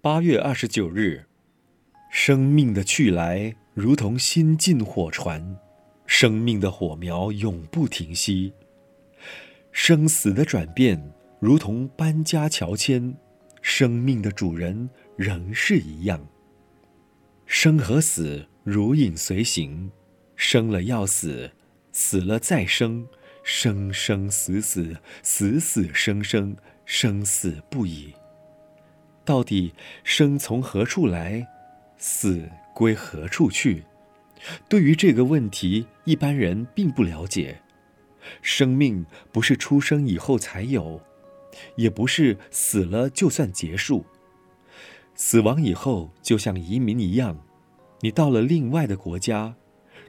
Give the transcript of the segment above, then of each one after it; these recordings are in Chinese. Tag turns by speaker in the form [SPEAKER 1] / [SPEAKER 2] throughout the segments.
[SPEAKER 1] 八月二十九日，生命的去来如同新进火船，生命的火苗永不停息；生死的转变如同搬家乔迁，生命的主人仍是一样。生和死如影随形，生了要死，死了再生，生生死死，死死生生，生死不已。到底生从何处来，死归何处去？对于这个问题，一般人并不了解。生命不是出生以后才有，也不是死了就算结束。死亡以后，就像移民一样，你到了另外的国家，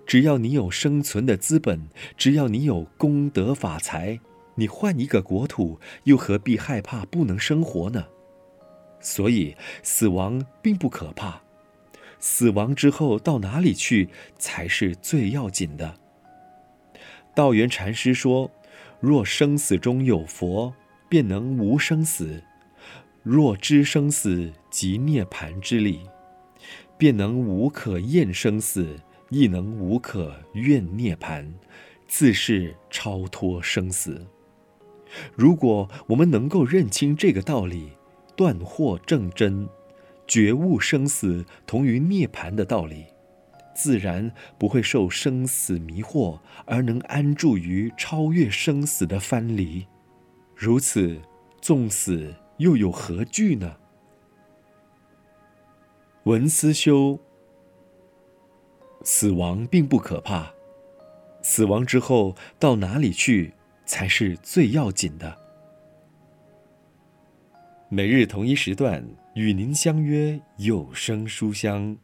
[SPEAKER 1] 只要你有生存的资本，只要你有功德法财，你换一个国土，又何必害怕不能生活呢？所以，死亡并不可怕，死亡之后到哪里去才是最要紧的。道元禅师说：“若生死中有佛，便能无生死；若知生死即涅槃之理，便能无可厌生死，亦能无可怨涅槃，自是超脱生死。”如果我们能够认清这个道理，断惑证真，觉悟生死同于涅槃的道理，自然不会受生死迷惑，而能安住于超越生死的藩篱。如此，纵死又有何惧呢？文思修，死亡并不可怕，死亡之后到哪里去才是最要紧的。每日同一时段与您相约有声书香。